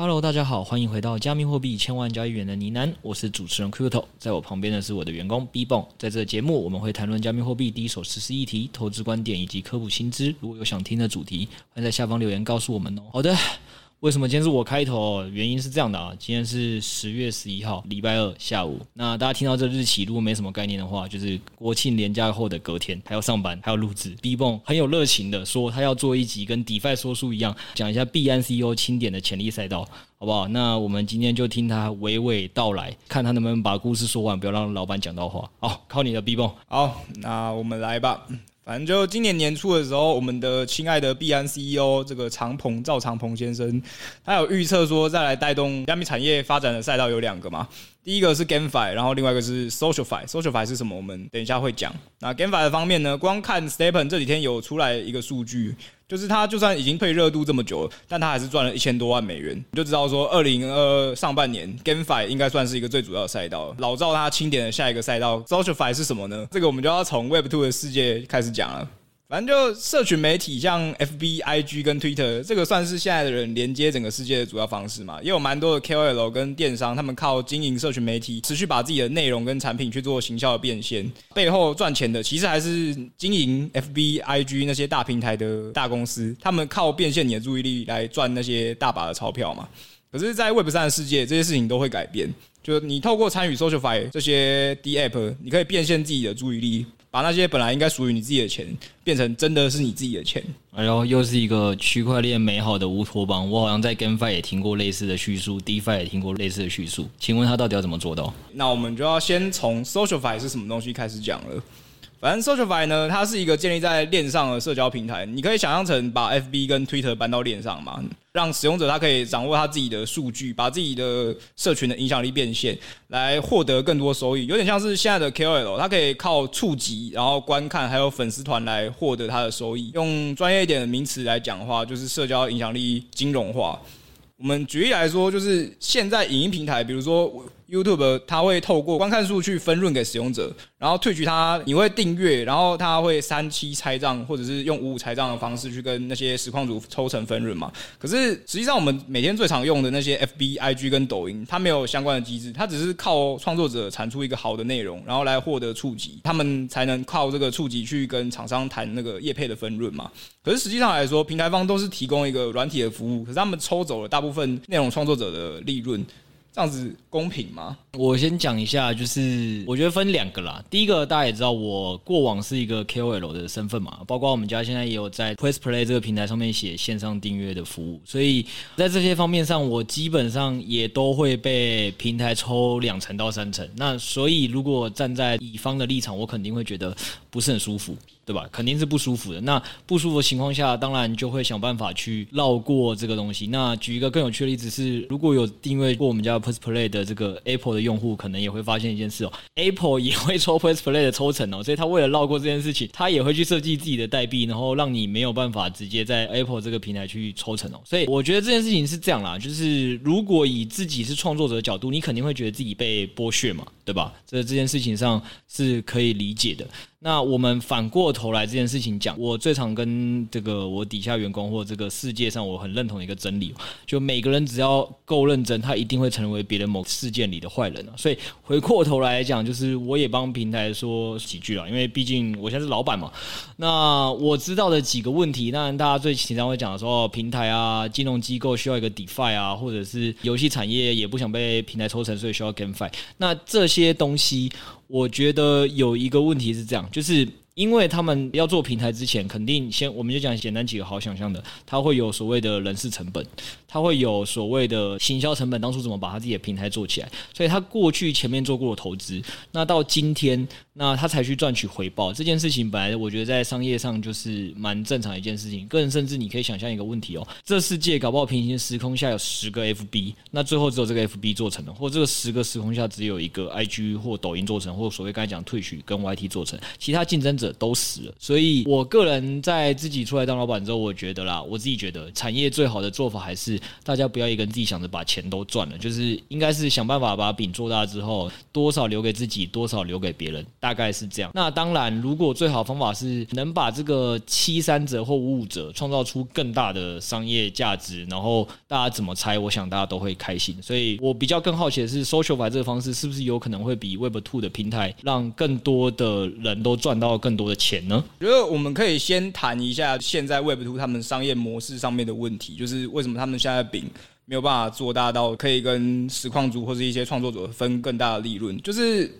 Hello，大家好，欢迎回到加密货币千万交易员的呢喃，我是主持人 Qto，在我旁边的是我的员工 B Bond，在这个节目我们会谈论加密货币第一手实施议题、投资观点以及科普新知。如果有想听的主题，欢迎在下方留言告诉我们哦。好的。为什么今天是我开头？原因是这样的啊，今天是十月十一号，礼拜二下午。那大家听到这日期，如果没什么概念的话，就是国庆连假后的隔天，还要上班，还要录制。B 泵很有热情的说，他要做一集跟 DeFi 说书一样，讲一下 BNCO 清点的潜力赛道，好不好？那我们今天就听他娓娓道来，看他能不能把故事说完，不要让老板讲到话。好，靠你的 B 泵。好，那我们来吧。反正就今年年初的时候，我们的亲爱的币安 CEO 这个长鹏赵长鹏先生，他有预测说，再来带动加密产业发展的赛道有两个嘛。第一个是 GameFi，然后另外一个是 SocialFi。SocialFi 是什么？我们等一下会讲。那 GameFi 的方面呢，光看 Stepen 这几天有出来一个数据，就是他就算已经退热度这么久了，但他还是赚了一千多万美元。你就知道说，二零二二上半年 GameFi 应该算是一个最主要的赛道。老赵他清点的下一个赛道 SocialFi 是什么呢？这个我们就要从 Web Two 的世界开始讲了。反正就社群媒体，像 FB、IG 跟 Twitter，这个算是现在的人连接整个世界的主要方式嘛。也有蛮多的 KOL 跟电商，他们靠经营社群媒体，持续把自己的内容跟产品去做行销的变现，背后赚钱的其实还是经营 FB、IG 那些大平台的大公司，他们靠变现你的注意力来赚那些大把的钞票嘛。可是，在 Web 三的世界，这些事情都会改变。就你透过参与 SocialFi 这些 D App，你可以变现自己的注意力。把那些本来应该属于你自己的钱，变成真的是你自己的钱。哎呦，又是一个区块链美好的乌托邦。我好像在 GameFi 也听过类似的叙述，DeFi 也听过类似的叙述。请问他到底要怎么做到？那我们就要先从 SocialFi 是什么东西开始讲了。反正 SocialFi 呢，它是一个建立在链上的社交平台。你可以想象成把 FB 跟 Twitter 搬到链上嘛，让使用者他可以掌握他自己的数据，把自己的社群的影响力变现，来获得更多收益。有点像是现在的 KOL，他可以靠触及，然后观看，还有粉丝团来获得他的收益。用专业一点的名词来讲的话，就是社交影响力金融化。我们举例来说，就是现在影音平台，比如说。YouTube 它会透过观看数去分润给使用者，然后退取它，你会订阅，然后它会三七拆账，或者是用五五拆账的方式去跟那些实况主抽成分润嘛。可是实际上我们每天最常用的那些 FB、IG 跟抖音，它没有相关的机制，它只是靠创作者产出一个好的内容，然后来获得触及，他们才能靠这个触及去跟厂商谈那个业配的分润嘛。可是实际上来说，平台方都是提供一个软体的服务，可是他们抽走了大部分内容创作者的利润。这样子公平吗？我先讲一下，就是我觉得分两个啦。第一个大家也知道，我过往是一个 KOL 的身份嘛，包括我们家现在也有在 PressPlay 这个平台上面写线上订阅的服务，所以在这些方面上，我基本上也都会被平台抽两成到三成。那所以如果站在乙方的立场，我肯定会觉得不是很舒服。对吧？肯定是不舒服的。那不舒服的情况下，当然就会想办法去绕过这个东西。那举一个更有趣的例子是，如果有订阅过我们家 PressPlay 的这个 Apple 的用户，可能也会发现一件事哦，Apple 也会抽 PressPlay 的抽成哦。所以他为了绕过这件事情，他也会去设计自己的代币，然后让你没有办法直接在 Apple 这个平台去抽成哦。所以我觉得这件事情是这样啦，就是如果以自己是创作者的角度，你肯定会觉得自己被剥削嘛，对吧？这这件事情上是可以理解的。那我们反过头来这件事情讲，我最常跟这个我底下员工或这个世界上我很认同的一个真理，就每个人只要够认真，他一定会成为别人某事件里的坏人啊。所以回过头来讲，就是我也帮平台说几句了，因为毕竟我现在是老板嘛。那我知道的几个问题，当然大家最经常会讲的说，平台啊，金融机构需要一个 DeFi 啊，或者是游戏产业也不想被平台抽成，所以需要 GameFi。那这些东西。我觉得有一个问题是这样，就是。因为他们要做平台之前，肯定先我们就讲简单几个好想象的，他会有所谓的人事成本，他会有所谓的行销成本，当初怎么把他自己的平台做起来，所以他过去前面做过的投资，那到今天，那他才去赚取回报，这件事情本来我觉得在商业上就是蛮正常一件事情，个人甚至你可以想象一个问题哦，这世界搞不好平行时空下有十个 FB，那最后只有这个 FB 做成了，或这个十个时空下只有一个 IG 或抖音做成，或所谓刚才讲 Twitch 跟 YT 做成，其他竞争者。都死了。所以我个人在自己出来当老板之后，我觉得啦，我自己觉得产业最好的做法还是大家不要一个人自己想着把钱都赚了，就是应该是想办法把饼做大之后，多少留给自己，多少留给别人，大概是这样。那当然，如果最好方法是能把这个七三折或五五折创造出更大的商业价值，然后大家怎么拆，我想大家都会开心。所以我比较更好奇的是，social 化这个方式是不是有可能会比 Web Two 的平台让更多的人都赚到更多的钱呢？我觉得我们可以先谈一下现在 Web Two 他们商业模式上面的问题，就是为什么他们现在饼没有办法做大到可以跟实况主或是一些创作者分更大的利润，就是。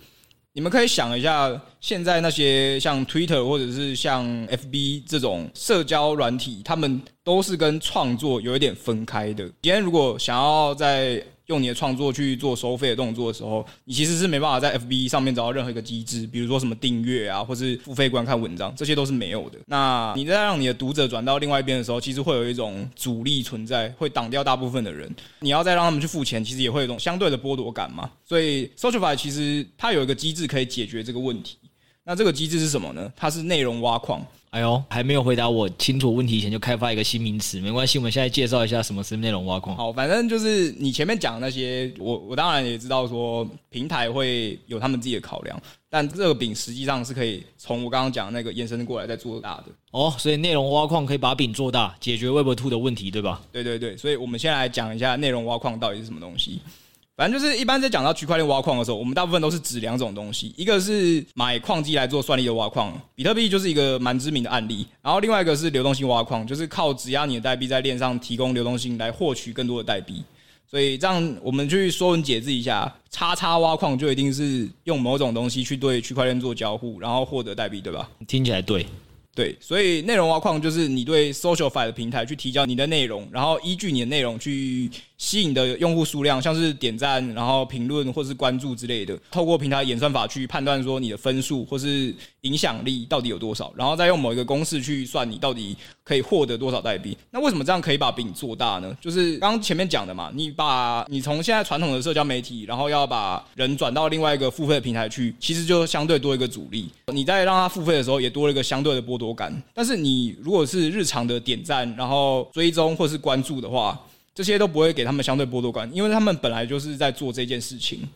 你们可以想一下，现在那些像 Twitter 或者是像 FB 这种社交软体，他们都是跟创作有一点分开的。今天如果想要在用你的创作去做收费的动作的时候，你其实是没办法在 FB 上面找到任何一个机制，比如说什么订阅啊，或是付费观看文章，这些都是没有的。那你在让你的读者转到另外一边的时候，其实会有一种阻力存在，会挡掉大部分的人。你要再让他们去付钱，其实也会有一种相对的剥夺感嘛。所以 SocialFi 其实它有一个机制可以解决这个问题。那这个机制是什么呢？它是内容挖矿。哎呦，还没有回答我清楚问题前就开发一个新名词，没关系，我们现在介绍一下什么是内容挖矿。好，反正就是你前面讲的那些，我我当然也知道说平台会有他们自己的考量，但这个饼实际上是可以从我刚刚讲那个延伸过来再做大的。哦，所以内容挖矿可以把饼做大，解决 Web Two 的问题，对吧？对对对，所以我们先来讲一下内容挖矿到底是什么东西。反正就是一般在讲到区块链挖矿的时候，我们大部分都是指两种东西，一个是买矿机来做算力的挖矿，比特币就是一个蛮知名的案例。然后另外一个是流动性挖矿，就是靠质押你的代币在链上提供流动性来获取更多的代币。所以这样我们去说文解字一下，叉叉挖矿就一定是用某种东西去对区块链做交互，然后获得代币，对吧？听起来对。对，所以内容挖矿就是你对 SocialFi 的平台去提交你的内容，然后依据你的内容去。吸引的用户数量，像是点赞、然后评论或是关注之类的，透过平台演算法去判断说你的分数或是影响力到底有多少，然后再用某一个公式去算你到底可以获得多少代币。那为什么这样可以把饼做大呢？就是刚刚前面讲的嘛，你把你从现在传统的社交媒体，然后要把人转到另外一个付费的平台去，其实就相对多一个阻力。你在让他付费的时候，也多了一个相对的剥夺感。但是你如果是日常的点赞，然后追踪或是关注的话，这些都不会给他们相对剥夺感，因为他们本来就是在做这件事情。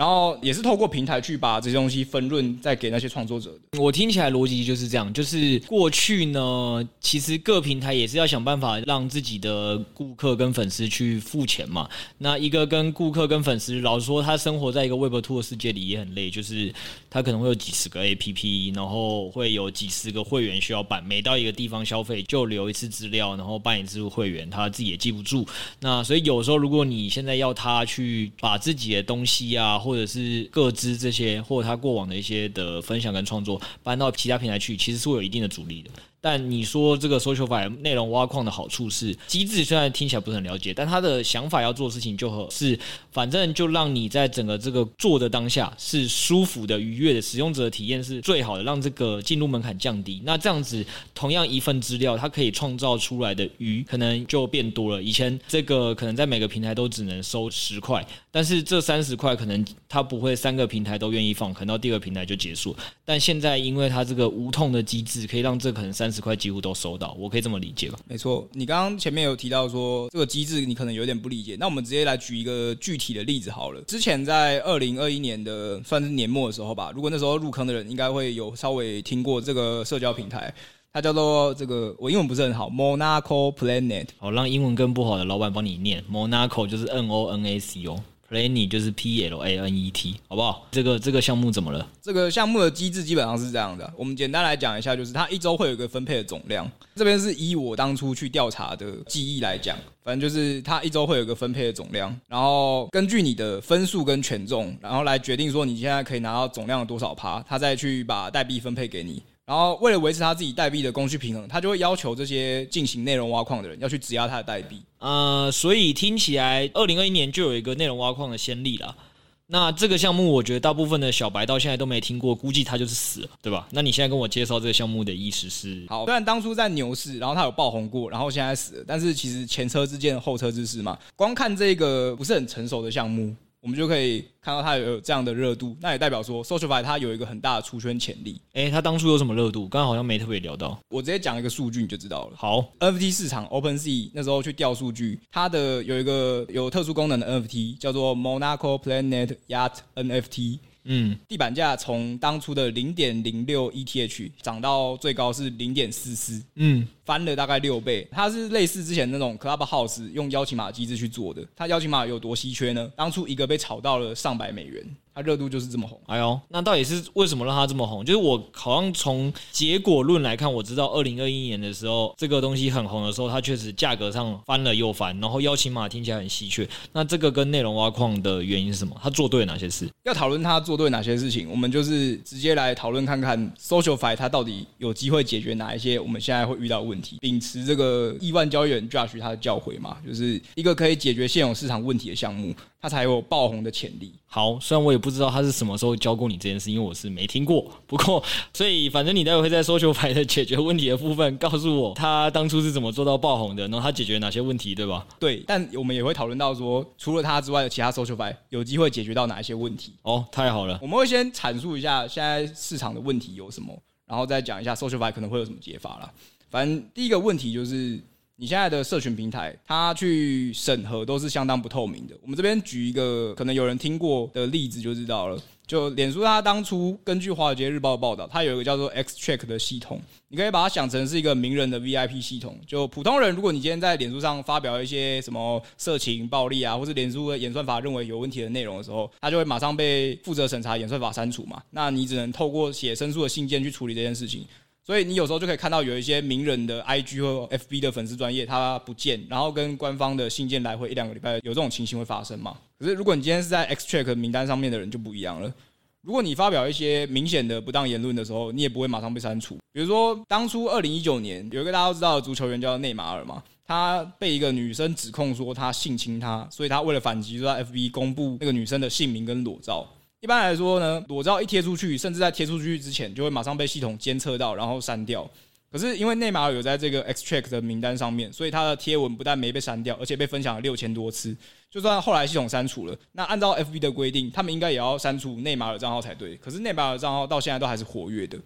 然后也是透过平台去把这些东西分润，再给那些创作者的。我听起来逻辑就是这样，就是过去呢，其实各平台也是要想办法让自己的顾客跟粉丝去付钱嘛。那一个跟顾客跟粉丝，老实说，他生活在一个 Web Two 的世界里也很累，就是他可能会有几十个 APP，然后会有几十个会员需要办，每到一个地方消费就留一次资料，然后办一次会员，他自己也记不住。那所以有时候如果你现在要他去把自己的东西啊，或或者是各自这些，或者他过往的一些的分享跟创作搬到其他平台去，其实是会有一定的阻力的。但你说这个 SocialFi 内容挖矿的好处是机制，虽然听起来不是很了解，但他的想法要做的事情就是，反正就让你在整个这个做的当下是舒服的、愉悦的，使用者的体验是最好的，让这个进入门槛降低。那这样子，同样一份资料，它可以创造出来的鱼可能就变多了。以前这个可能在每个平台都只能收十块，但是这三十块可能它不会三个平台都愿意放，可能到第二个平台就结束。但现在因为它这个无痛的机制，可以让这可能三十块几乎都收到，我可以这么理解吧？没错，你刚刚前面有提到说这个机制你可能有点不理解，那我们直接来举一个具体的例子好了。之前在二零二一年的算是年末的时候吧，如果那时候入坑的人应该会有稍微听过这个社交平台，它叫做这个我英文不是很好，Monaco Planet。好，让英文更不好的老板帮你念，Monaco 就是 N O N A C O。Planet 就是 P L A N E T，好不好？这个这个项目怎么了？这个项目的机制基本上是这样的，我们简单来讲一下，就是它一周会有一个分配的总量。这边是以我当初去调查的记忆来讲，反正就是它一周会有一个分配的总量，然后根据你的分数跟权重，然后来决定说你现在可以拿到总量的多少趴，它再去把代币分配给你。然后为了维持他自己代币的供需平衡，他就会要求这些进行内容挖矿的人要去质押他的代币。呃，所以听起来，二零二一年就有一个内容挖矿的先例了。那这个项目，我觉得大部分的小白到现在都没听过，估计他就是死了，对吧？那你现在跟我介绍这个项目的意思是？好，虽然当初在牛市，然后他有爆红过，然后现在死了，但是其实前车之鉴后车之师嘛。光看这个不是很成熟的项目。我们就可以看到它有这样的热度，那也代表说 SocialFi 它有一个很大的出圈潜力。哎、欸，它当初有什么热度？刚刚好像没特别聊到。我直接讲一个数据你就知道了。好，NFT 市场 OpenSea 那时候去调数据，它的有一个有特殊功能的 NFT 叫做 Monaco Planet Yacht NFT。嗯，地板价从当初的零点零六 ETH 涨到最高是零点四四，嗯，翻了大概六倍。它是类似之前那种 Clubhouse 用邀请码机制去做的。它邀请码有多稀缺呢？当初一个被炒到了上百美元。它热度就是这么红，哎呦，那到底是为什么让它这么红？就是我好像从结果论来看，我知道二零二一年的时候，这个东西很红的时候，它确实价格上翻了又翻，然后邀请码听起来很稀缺。那这个跟内容挖矿的原因是什么？它做对了哪些事？要讨论它做对哪些事情，我们就是直接来讨论看看 SocialFi 它到底有机会解决哪一些我们现在会遇到的问题，秉持这个亿万交易员 Josh 他的教诲嘛，就是一个可以解决现有市场问题的项目。它才有爆红的潜力。好，虽然我也不知道他是什么时候教过你这件事，因为我是没听过。不过，所以反正你待会会在 SocialFi 的解决问题的部分告诉我，他当初是怎么做到爆红的，然后他解决哪些问题，对吧？对，但我们也会讨论到说，除了他之外的其他 SocialFi 有机会解决到哪一些问题。哦，太好了。我们会先阐述一下现在市场的问题有什么，然后再讲一下 SocialFi 可能会有什么解法啦。反正第一个问题就是。你现在的社群平台，它去审核都是相当不透明的。我们这边举一个可能有人听过的例子就知道了。就脸书，它当初根据《华尔街日报》的报道，它有一个叫做 Xtrack 的系统，你可以把它想成是一个名人的 VIP 系统。就普通人，如果你今天在脸书上发表一些什么色情、暴力啊，或是脸书的演算法认为有问题的内容的时候，它就会马上被负责审查演算法删除嘛。那你只能透过写申诉的信件去处理这件事情。所以你有时候就可以看到有一些名人的 IG 或 FB 的粉丝专业，他不见，然后跟官方的信件来回一两个礼拜，有这种情形会发生吗？可是如果你今天是在 Xtrack 名单上面的人就不一样了。如果你发表一些明显的不当言论的时候，你也不会马上被删除。比如说当初二零一九年有一个大家都知道的足球员叫内马尔嘛，他被一个女生指控说他性侵他，所以他为了反击，就在 FB 公布那个女生的姓名跟裸照。一般来说呢，裸照一贴出去，甚至在贴出去之前，就会马上被系统监测到，然后删掉。可是因为内马尔有在这个 Xtrack 的名单上面，所以他的贴文不但没被删掉，而且被分享了六千多次。就算后来系统删除了，那按照 FB 的规定，他们应该也要删除内马尔账号才对。可是内马尔账号到现在都还是活跃的。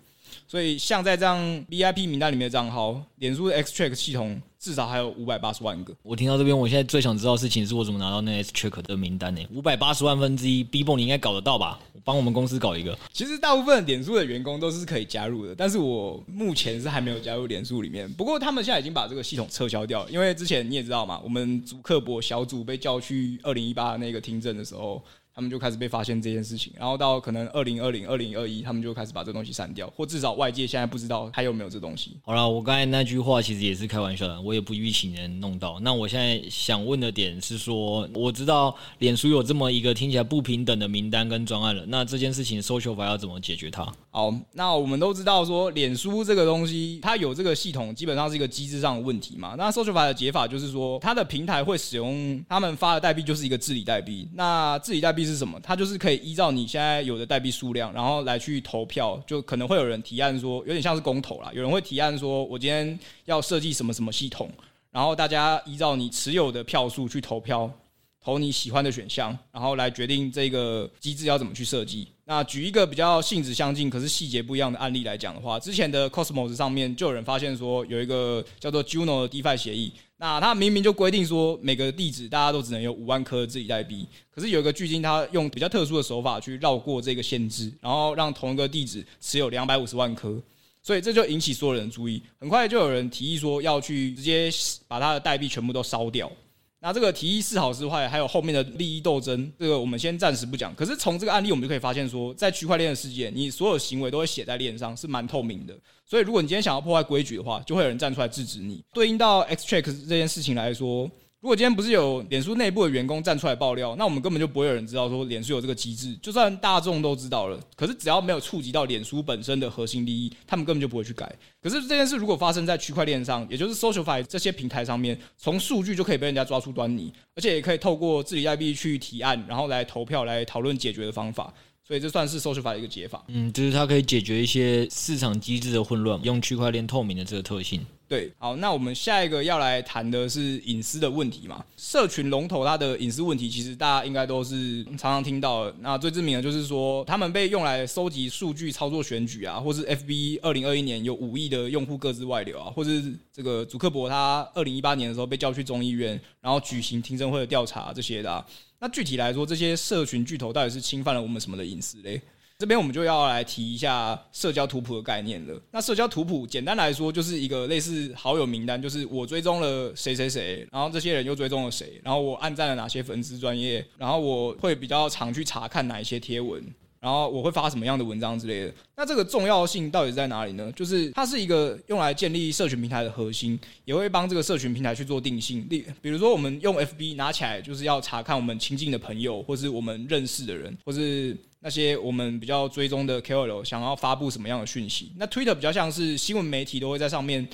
所以像在这样 VIP 名单里面的账号，脸书的 Xtrack 系统。至少还有五百八十万个。我听到这边，我现在最想知道的事情是我怎么拿到那 Xtrack 的名单呢？五百八十万分之一，Bbo 你应该搞得到吧？帮我们公司搞一个。其实大部分脸书的员工都是可以加入的，但是我目前是还没有加入脸书里面。不过他们现在已经把这个系统撤销掉了，因为之前你也知道嘛，我们主克博小组被叫去二零一八那个听证的时候。他们就开始被发现这件事情，然后到可能二零二零、二零二一，他们就开始把这东西删掉，或至少外界现在不知道还有没有这东西。好了，我刚才那句话其实也是开玩笑的，我也不预期能弄到。那我现在想问的点是说，我知道脸书有这么一个听起来不平等的名单跟专案了，那这件事情 SocialFi 要怎么解决它？好，那我们都知道说，脸书这个东西它有这个系统，基本上是一个机制上的问题嘛。那 SocialFi 的解法就是说，它的平台会使用他们发的代币就是一个治理代币。那治理代币是什么？它就是。可以依照你现在有的代币数量，然后来去投票，就可能会有人提案说，有点像是公投啦。有人会提案说，我今天要设计什么什么系统，然后大家依照你持有的票数去投票，投你喜欢的选项，然后来决定这个机制要怎么去设计。那举一个比较性质相近，可是细节不一样的案例来讲的话，之前的 Cosmos 上面就有人发现说，有一个叫做 Juno 的 DeFi 协议。那他明明就规定说，每个地址大家都只能有五万颗自己代币，可是有一个巨鲸，他用比较特殊的手法去绕过这个限制，然后让同一个地址持有两百五十万颗，所以这就引起所有人注意。很快就有人提议说，要去直接把他的代币全部都烧掉。那这个提议是好是坏，还有后面的利益斗争，这个我们先暂时不讲。可是从这个案例，我们就可以发现说，在区块链的世界，你所有行为都会写在链上，是蛮透明的。所以，如果你今天想要破坏规矩的话，就会有人站出来制止你。对应到 Xtrack 这件事情来说。如果今天不是有脸书内部的员工站出来爆料，那我们根本就不会有人知道说脸书有这个机制。就算大众都知道了，可是只要没有触及到脸书本身的核心利益，他们根本就不会去改。可是这件事如果发生在区块链上，也就是 SocialFi 这些平台上面，从数据就可以被人家抓出端倪，而且也可以透过治理代币去提案，然后来投票来讨论解决的方法。所以这算是 Socialfy 的一个解法。嗯，就是它可以解决一些市场机制的混乱，用区块链透明的这个特性。对，好，那我们下一个要来谈的是隐私的问题嘛？社群龙头它的隐私问题，其实大家应该都是常常听到的。那最知名的就是说，他们被用来收集数据、操作选举啊，或是 FB 二零二一年有五亿的用户各自外流啊，或是这个祖克伯他二零一八年的时候被叫去众议院，然后举行听证会的调查这些的啊。那具体来说，这些社群巨头到底是侵犯了我们什么的隐私嘞？这边我们就要来提一下社交图谱的概念了。那社交图谱简单来说就是一个类似好友名单，就是我追踪了谁谁谁，然后这些人又追踪了谁，然后我按赞了哪些粉丝专业，然后我会比较常去查看哪一些贴文。然后我会发什么样的文章之类的。那这个重要性到底在哪里呢？就是它是一个用来建立社群平台的核心，也会帮这个社群平台去做定性。例比如说，我们用 FB 拿起来就是要查看我们亲近的朋友，或是我们认识的人，或是那些我们比较追踪的 KOL 想要发布什么样的讯息。那 Twitter 比较像是新闻媒体都会在上面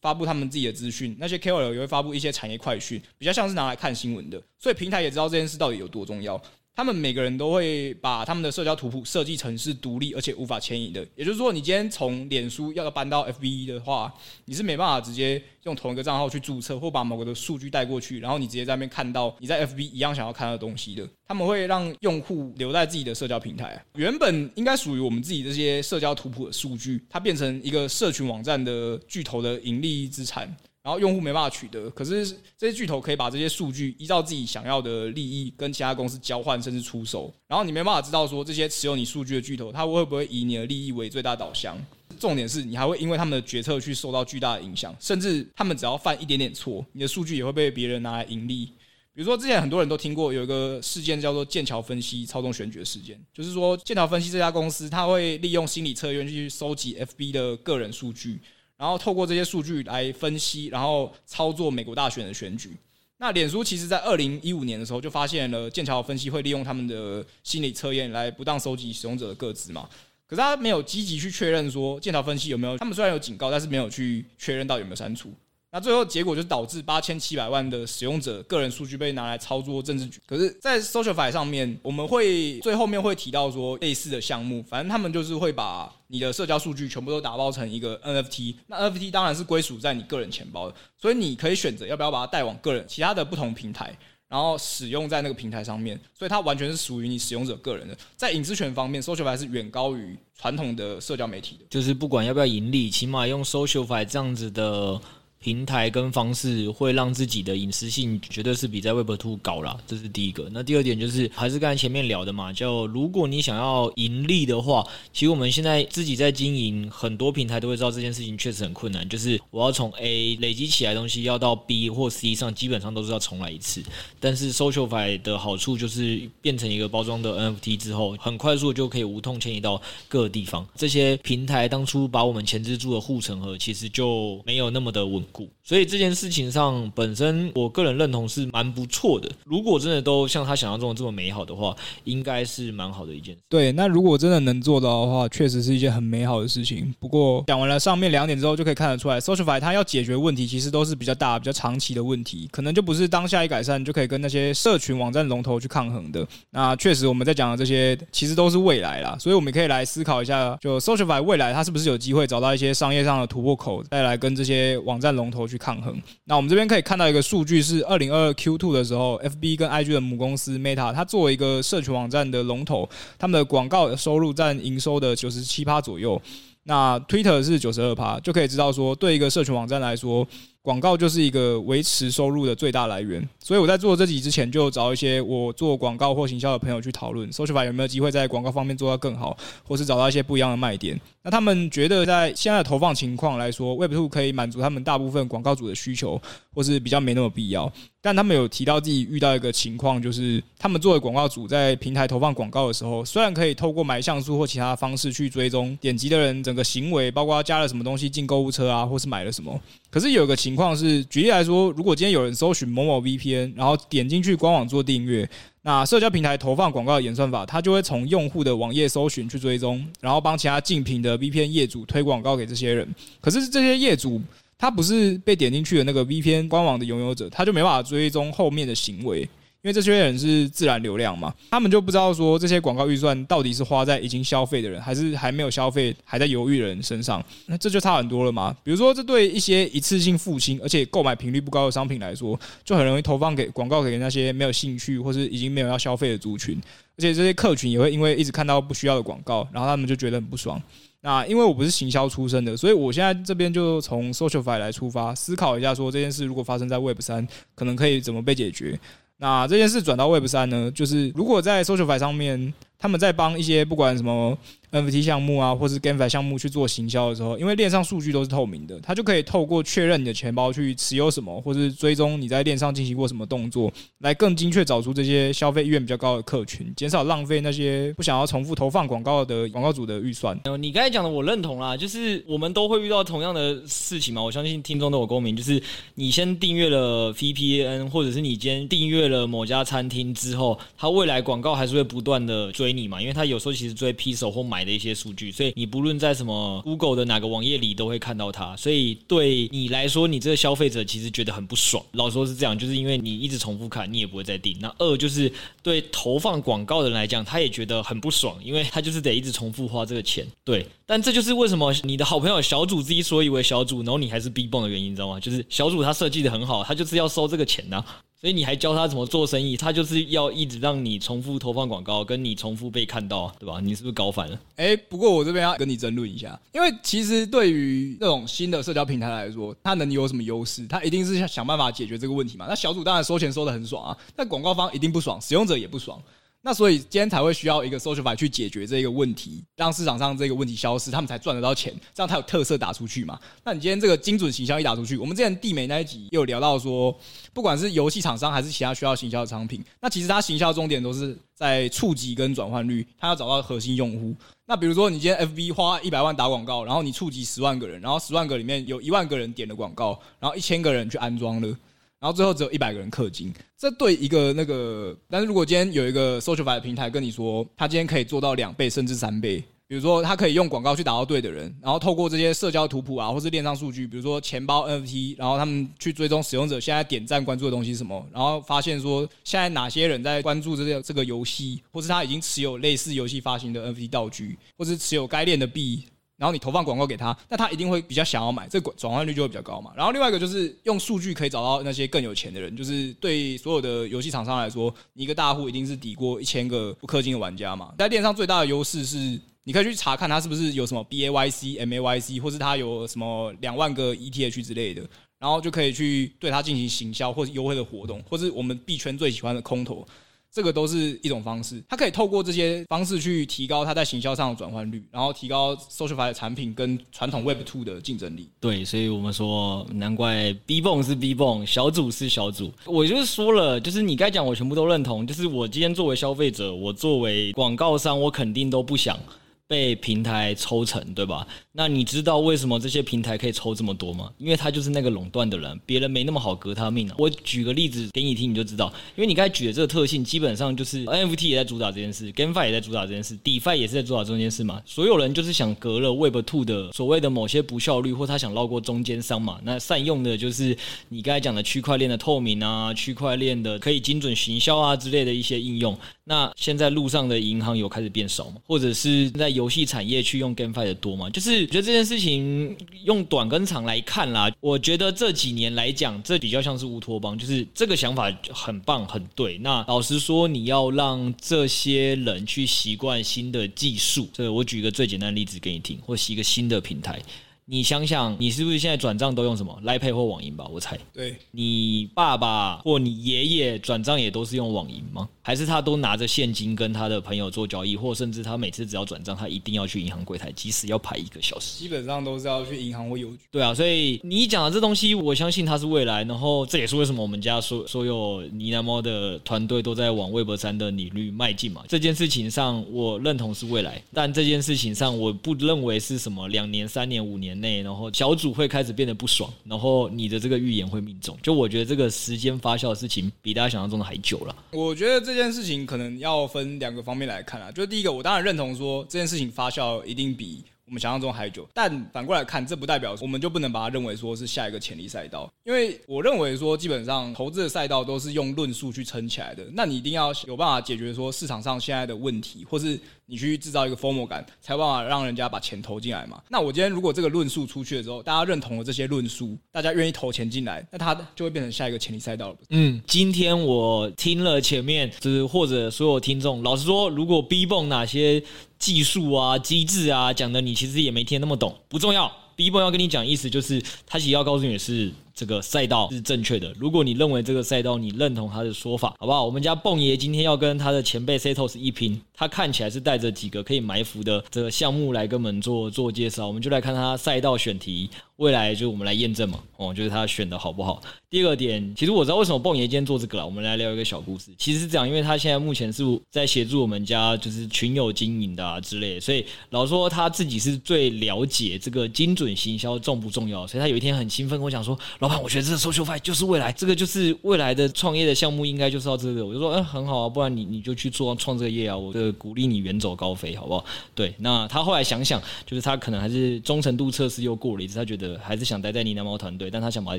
发布他们自己的资讯，那些 KOL 也会发布一些产业快讯，比较像是拿来看新闻的。所以平台也知道这件事到底有多重要。他们每个人都会把他们的社交图谱设计成是独立而且无法迁移的。也就是说，你今天从脸书要搬到 FB 的话，你是没办法直接用同一个账号去注册或把某个的数据带过去，然后你直接在那边看到你在 FB 一样想要看到的东西的。他们会让用户留在自己的社交平台，原本应该属于我们自己这些社交图谱的数据，它变成一个社群网站的巨头的盈利资产。然后用户没办法取得，可是这些巨头可以把这些数据依照自己想要的利益跟其他公司交换，甚至出售。然后你没办法知道说这些持有你数据的巨头，他会不会以你的利益为最大导向？重点是你还会因为他们的决策去受到巨大的影响，甚至他们只要犯一点点错，你的数据也会被别人拿来盈利。比如说之前很多人都听过有一个事件叫做剑桥分析操纵选举的事件，就是说剑桥分析这家公司，他会利用心理测验去收集 FB 的个人数据。然后透过这些数据来分析，然后操作美国大选的选举。那脸书其实在二零一五年的时候就发现了剑桥分析会利用他们的心理测验来不当收集使用者的个资嘛。可是他没有积极去确认说剑桥分析有没有，他们虽然有警告，但是没有去确认到有没有删除。那最后结果就导致八千七百万的使用者个人数据被拿来操作政治局。可是，在 Socialfy 上面，我们会最后面会提到说类似的项目，反正他们就是会把你的社交数据全部都打包成一个 NFT。那 NFT 当然是归属在你个人钱包的，所以你可以选择要不要把它带往个人其他的不同平台，然后使用在那个平台上面。所以它完全是属于你使用者个人的。在隐私权方面，Socialfy 是远高于传统的社交媒体的。就是不管要不要盈利，起码用 Socialfy 这样子的。平台跟方式会让自己的隐私性绝对是比在 Web2 高啦，这是第一个。那第二点就是还是刚才前面聊的嘛，就如果你想要盈利的话，其实我们现在自己在经营很多平台都会知道这件事情确实很困难。就是我要从 A 累积起来东西要到 B 或 C 上，基本上都是要重来一次。但是 SocialFi 的好处就是变成一个包装的 NFT 之后，很快速就可以无痛迁移到各个地方。这些平台当初把我们钳制住的护城河，其实就没有那么的稳。股所以这件事情上本身，我个人认同是蛮不错的。如果真的都像他想象中的这么美好的话，应该是蛮好的一件事。对，那如果真的能做到的话，确实是一件很美好的事情。不过讲完了上面两点之后，就可以看得出来，Socialify 它要解决问题，其实都是比较大、比较长期的问题，可能就不是当下一改善就可以跟那些社群网站龙头去抗衡的。那确实我们在讲的这些，其实都是未来啦，所以我们可以来思考一下，就 Socialify 未来它是不是有机会找到一些商业上的突破口，再来跟这些网站龙头去去抗衡。那我们这边可以看到一个数据是二零二二 Q two 的时候，FB 跟 IG 的母公司 Meta，它作为一个社群网站的龙头，他们的广告收入占营收的九十七趴左右。那 Twitter 是九十二趴，就可以知道说，对一个社群网站来说，广告就是一个维持收入的最大来源。所以我在做这集之前，就找一些我做广告或行销的朋友去讨论，social 法有没有机会在广告方面做到更好，或是找到一些不一样的卖点。那他们觉得，在现在的投放情况来说，Web2 可以满足他们大部分广告主的需求，或是比较没那么必要。但他们有提到自己遇到一个情况，就是他们作为广告主在平台投放广告的时候，虽然可以透过买像素或其他方式去追踪点击的人整个行为，包括加了什么东西进购物车啊，或是买了什么。可是有一个情情况是，举例来说，如果今天有人搜寻某某 VPN，然后点进去官网做订阅。那社交平台投放广告的演算法，它就会从用户的网页搜寻去追踪，然后帮其他竞品的 VPN 业主推广告给这些人。可是这些业主，他不是被点进去的那个 VPN 官网的拥有者，他就没办法追踪后面的行为。因为这些人是自然流量嘛，他们就不知道说这些广告预算到底是花在已经消费的人，还是还没有消费还在犹豫的人身上。那这就差很多了嘛。比如说，这对一些一次性付清而且购买频率不高的商品来说，就很容易投放给广告给那些没有兴趣或是已经没有要消费的族群，而且这些客群也会因为一直看到不需要的广告，然后他们就觉得很不爽。那因为我不是行销出身的，所以我现在这边就从 Socialfy 来出发，思考一下说这件事如果发生在 Web 三，可能可以怎么被解决。那这件事转到 Web 三呢，就是如果在搜索排上面，他们在帮一些不管什么。NFT 项目啊，或是 GameFi 项目去做行销的时候，因为链上数据都是透明的，它就可以透过确认你的钱包去持有什么，或是追踪你在链上进行过什么动作，来更精确找出这些消费意愿比较高的客群，减少浪费那些不想要重复投放广告的广告主的预算。你刚才讲的我认同啦，就是我们都会遇到同样的事情嘛。我相信听众都有共鸣，就是你先订阅了 VPN，或者是你今天订阅了某家餐厅之后，它未来广告还是会不断的追你嘛，因为它有时候其实追 Pixel 或买。的一些数据，所以你不论在什么 Google 的哪个网页里都会看到它，所以对你来说，你这个消费者其实觉得很不爽。老说是这样，就是因为你一直重复看，你也不会再订。那二就是对投放广告的人来讲，他也觉得很不爽，因为他就是得一直重复花这个钱。对，但这就是为什么你的好朋友小组之所以为小组，然后你还是 B 泵的原因，你知道吗？就是小组他设计的很好，他就是要收这个钱呐、所以你还教他怎么做生意，他就是要一直让你重复投放广告，跟你重复被看到，对吧？你是不是搞反了？哎、不过我这边要跟你争论一下，因为其实对于那种新的社交平台来说，它能有什么优势？它一定是想想办法解决这个问题嘛。那小组当然收钱收的很爽啊，但广告方一定不爽，使用者也不爽。那所以今天才会需要一个 Socialfy 去解决这个问题，让市场上这个问题消失，他们才赚得到钱，这样才有特色打出去嘛。那你今天这个精准行销一打出去，我们之前地媒那一集也有聊到说，不管是游戏厂商还是其他需要行销的商品，那其实它行销重点都是在触及跟转换率，它要找到核心用户。那比如说你今天 FB 花一百万打广告，然后你触及十万个人，然后十万个里面有一万个人点了广告，然后一千个人去安装了。然后最后只有一百个人氪金，这对一个那个，但是如果今天有一个 social 的平台跟你说，他今天可以做到两倍甚至三倍，比如说他可以用广告去打到对的人，然后透过这些社交图谱啊，或是链上数据，比如说钱包 NFT，然后他们去追踪使用者现在点赞关注的东西是什么，然后发现说现在哪些人在关注这个这个游戏，或是他已经持有类似游戏发行的 NFT 道具，或是持有该链的币。然后你投放广告给他，那他一定会比较想要买，这个转换率就会比较高嘛。然后另外一个就是用数据可以找到那些更有钱的人，就是对所有的游戏厂商来说，你一个大户一定是抵过一千个不氪金的玩家嘛。在链上最大的优势是，你可以去查看他是不是有什么 BAYC、MAYC，或是他有什么两万个 ETH 之类的，然后就可以去对他进行行销或是优惠的活动，或是我们币圈最喜欢的空投。这个都是一种方式，它可以透过这些方式去提高它在行销上的转换率，然后提高 Socialfy 的产品跟传统 Web Two 的竞争力。对，所以我们说，难怪 B 泵是 B 泵，小组是小组。我就是说了，就是你该讲，我全部都认同。就是我今天作为消费者，我作为广告商，我肯定都不想被平台抽成，对吧？那你知道为什么这些平台可以抽这么多吗？因为他就是那个垄断的人，别人没那么好革他命啊。我举个例子给你听，你就知道。因为你刚才举的这个特性，基本上就是 NFT 也在主打这件事，GameFi 也在主打这件事，DeFi 也是在主打这件事嘛。所有人就是想革了 Web Two 的所谓的某些不效率，或他想绕过中间商嘛。那善用的就是你刚才讲的区块链的透明啊，区块链的可以精准行销啊之类的一些应用。那现在路上的银行有开始变少吗？或者是在游戏产业去用 GameFi 的多吗？就是。觉得这件事情用短跟长来看啦，我觉得这几年来讲，这比较像是乌托邦，就是这个想法很棒很对。那老实说，你要让这些人去习惯新的技术，这我举一个最简单的例子给你听，或是一个新的平台。你想想，你是不是现在转账都用什么？Line Pay 或网银吧？我猜。对。你爸爸或你爷爷转账也都是用网银吗？还是他都拿着现金跟他的朋友做交易，或甚至他每次只要转账，他一定要去银行柜台，即使要排一个小时。基本上都是要去银行或邮局。对啊，所以你讲的这东西，我相信它是未来。然后这也是为什么我们家所所有呢喃猫的团队都在往微博三的领域迈进嘛。这件事情上，我认同是未来，但这件事情上，我不认为是什么两年、三年、五年内，然后小组会开始变得不爽，然后你的这个预言会命中。就我觉得这个时间发酵的事情比大家想象中的还久了。我觉得这件事情可能要分两个方面来看啊。就是第一个，我当然认同说这件事情发酵一定比我们想象中还久。但反过来看，这不代表我们就不能把它认为说是下一个潜力赛道，因为我认为说基本上投资的赛道都是用论述去撑起来的。那你一定要有办法解决说市场上现在的问题，或是你去制造一个 FOMO 感，才有办法让人家把钱投进来嘛。那我今天如果这个论述出去了之后，大家认同了这些论述，大家愿意投钱进来，那它就会变成下一个潜力赛道了。嗯，今天我听了前面，就是或者所有听众，老实说，如果 B 泵哪些技术啊、机制啊讲的，你其实也没听那么懂，不重要。B 泵要跟你讲意思就是，他其实要告诉你的是。这个赛道是正确的。如果你认为这个赛道你认同他的说法，好不好？我们家蹦爷今天要跟他的前辈 Setos 一拼，他看起来是带着几个可以埋伏的这个项目来跟我们做做介绍。我们就来看他赛道选题，未来就我们来验证嘛。哦，就是他选的好不好？第二个点，其实我知道为什么蹦爷今天做这个了。我们来聊一个小故事。其实是这样，因为他现在目前是在协助我们家就是群友经营的啊之类的，所以老说他自己是最了解这个精准行销重不重要。所以他有一天很兴奋跟我讲说。老板，我觉得这个 SocialFi 就是未来，这个就是未来的创业的项目，应该就是要这个。我就说，嗯，很好啊，不然你你就去做创这个业啊，我这个鼓励你远走高飞，好不好？对，那他后来想想，就是他可能还是忠诚度测试又过了一次，他觉得还是想待在呢喃猫团队，但他想把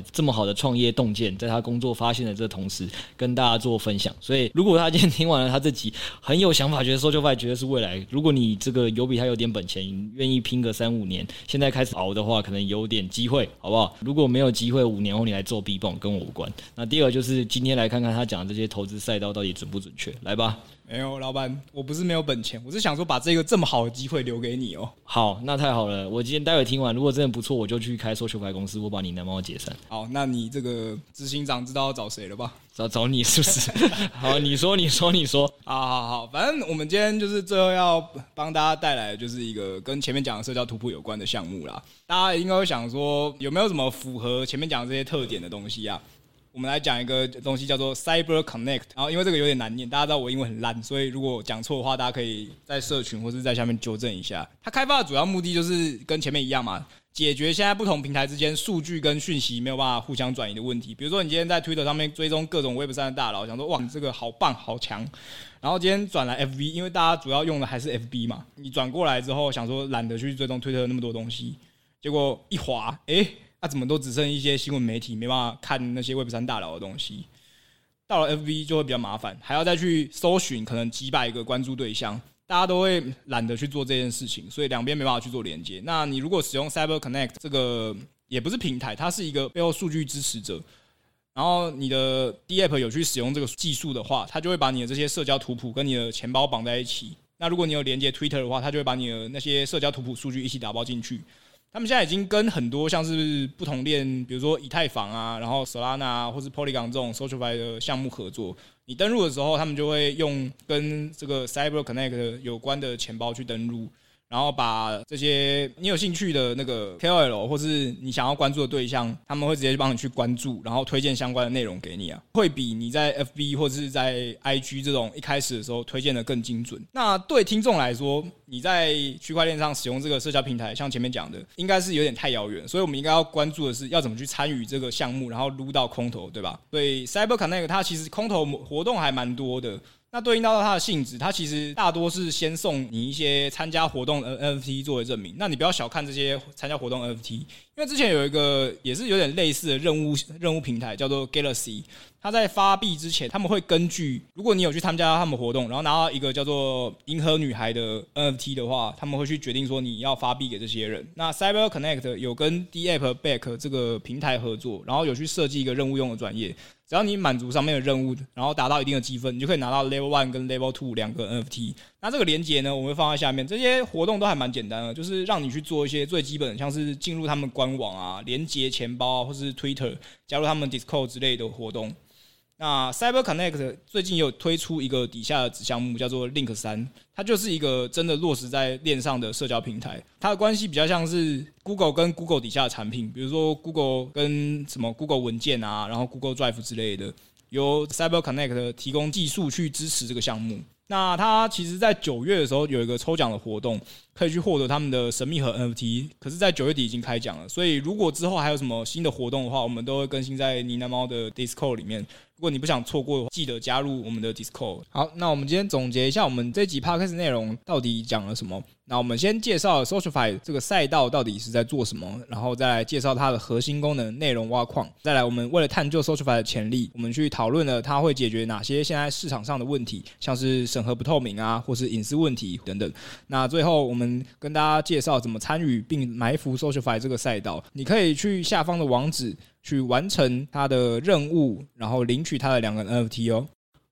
这么好的创业洞见，在他工作发现的这同时，跟大家做分享。所以，如果他今天听完了他自己很有想法，觉得 SocialFi 觉得是未来，如果你这个有比他有点本钱，愿意拼个三五年，现在开始熬的话，可能有点机会，好不好？如果没有机会，五年后你来做 B 泵，跟我无关。那第二个就是今天来看看他讲的这些投资赛道到底准不准确，来吧。没有，老板，我不是没有本钱，我是想说把这个这么好的机会留给你哦。好，那太好了。我今天待会听完，如果真的不错，我就去开 SocialFi 公司，我把你男朋友解散。好，那你这个执行长知道要找谁了吧？找找你是不是？好，你说，你说，你说。好好好，反正我们今天就是最后要帮大家带来的就是一个跟前面讲的社交图谱有关的项目啦。大家应该会想说，有没有什么符合前面讲的这些特点的东西啊？我们来讲一个东西，叫做 Cyber Connect。然后因为这个有点难念，大家知道我英文很烂，所以如果讲错的话，大家可以在社群或是在下面纠正一下。它开发的主要目的就是跟前面一样嘛，解决现在不同平台之间数据跟讯息没有办法互相转移的问题。比如说你今天在 Twitter 上面追踪各种 Web 三的大佬，想说哇，这个好棒好强。然后今天转来 FB，因为大家主要用的还是 FB 嘛，你转过来之后想说懒得去追踪 Twitter 那么多东西，结果一滑，诶。啊、怎么都只剩一些新闻媒体，没办法看那些 Web 三大佬的东西。到了 FB 就会比较麻烦，还要再去搜寻可能几百个关注对象，大家都会懒得去做这件事情，所以两边没办法去做连接。那你如果使用 Cyber Connect 这个也不是平台，它是一个背后数据支持者。然后你的 D App 有去使用这个技术的话，它就会把你的这些社交图谱跟你的钱包绑在一起。那如果你有连接 Twitter 的话，它就会把你的那些社交图谱数据一起打包进去。他们现在已经跟很多像是不同链，比如说以太坊啊，然后 Solana 啊，或是 Polygon 这种 SocialFi 的项目合作。你登录的时候，他们就会用跟这个 Cyber Connect 有关的钱包去登录。然后把这些你有兴趣的那个 KOL 或是你想要关注的对象，他们会直接帮你去关注，然后推荐相关的内容给你啊，会比你在 FB 或者是在 IG 这种一开始的时候推荐的更精准。那对听众来说，你在区块链上使用这个社交平台，像前面讲的，应该是有点太遥远，所以我们应该要关注的是要怎么去参与这个项目，然后撸到空投，对吧？所以 Cyber Connect 它其实空投活动还蛮多的。那对应到它的性质，它其实大多是先送你一些参加活动的 NFT 作为证明。那你不要小看这些参加活动 NFT，因为之前有一个也是有点类似的任务任务平台，叫做 Galaxy。他在发币之前，他们会根据如果你有去参加他们活动，然后拿到一个叫做“银河女孩”的 NFT 的话，他们会去决定说你要发币给这些人。那 Cyber Connect 有跟 DAppBack 这个平台合作，然后有去设计一个任务用的专业。只要你满足上面的任务，然后达到一定的积分，你就可以拿到 Level One 跟 Level Two 两个 NFT。那这个连接呢，我会放在下面。这些活动都还蛮简单的，就是让你去做一些最基本的，像是进入他们官网啊、连接钱包啊，或是 Twitter、加入他们 Discord 之类的活动。那 Cyber Connect 最近有推出一个底下的子项目，叫做 Link 三，它就是一个真的落实在链上的社交平台。它的关系比较像是 Google 跟 Google 底下的产品，比如说 Google 跟什么 Google 文件啊，然后 Google Drive 之类的，由 Cyber Connect 提供技术去支持这个项目。那他其实，在九月的时候有一个抽奖的活动，可以去获得他们的神秘盒 NFT。可是，在九月底已经开奖了，所以如果之后还有什么新的活动的话，我们都会更新在呢喃猫的 Discord 里面。如果你不想错过的话，记得加入我们的 Discord。好，那我们今天总结一下，我们这集 Podcast 内容到底讲了什么？那我们先介绍 SocialFi 这个赛道到底是在做什么，然后再来介绍它的核心功能——内容挖矿。再来，我们为了探究 SocialFi 的潜力，我们去讨论了它会解决哪些现在市场上的问题，像是审核不透明啊，或是隐私问题等等。那最后，我们跟大家介绍怎么参与并埋伏 SocialFi 这个赛道。你可以去下方的网址。去完成它的任务，然后领取它的两个 NFT 哦。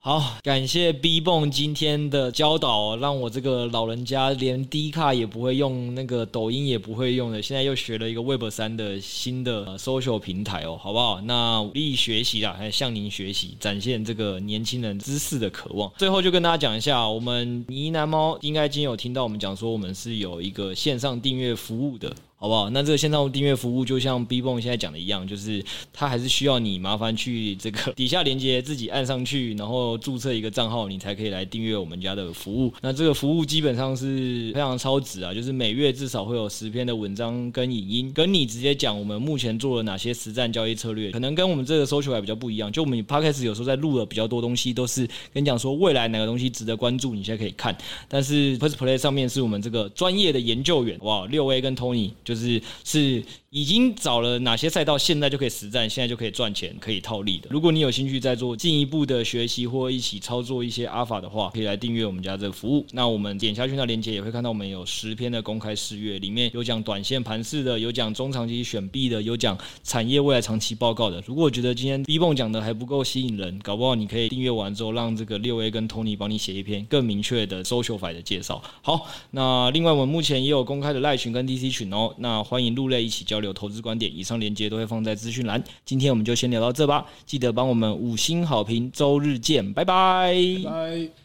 好，感谢 B 蹦今天的教导，让我这个老人家连 D 卡也不会用，那个抖音也不会用的，现在又学了一个 Web 三的新的 social 平台哦，好不好？那努力学习啦，还向您学习，展现这个年轻人知识的渴望。最后就跟大家讲一下，我们呢喃猫应该今天有听到我们讲说，我们是有一个线上订阅服务的。好不好？那这个线上订阅服务就像 B 蹦现在讲的一样，就是它还是需要你麻烦去这个 底下连接自己按上去，然后注册一个账号，你才可以来订阅我们家的服务。那这个服务基本上是非常超值啊，就是每月至少会有十篇的文章跟影音，跟你直接讲我们目前做了哪些实战交易策略，可能跟我们这个 social 还比较不一样。就我们 podcast 有时候在录了比较多东西，都是跟你讲说未来哪个东西值得关注，你现在可以看。但是 First Play 上面是我们这个专业的研究员，哇，六 A 跟 Tony 就是。是已经找了哪些赛道，现在就可以实战，现在就可以赚钱，可以套利的。如果你有兴趣在做进一步的学习或一起操作一些阿法的话，可以来订阅我们家这个服务。那我们点下去那链接也会看到，我们有十篇的公开试阅，里面有讲短线盘势的，有讲中长期选币的，有讲产业未来长期报告的。如果觉得今天 B 泵讲的还不够吸引人，搞不好你可以订阅完之后，让这个六 A 跟 Tony 帮你写一篇更明确的 SocialFi 的介绍。好，那另外我们目前也有公开的赖群跟 DC 群哦那欢迎入内一起交流投资观点。以上链接都会放在资讯栏。今天我们就先聊到这吧，记得帮我们五星好评，周日见，拜拜。